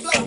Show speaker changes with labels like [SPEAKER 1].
[SPEAKER 1] treat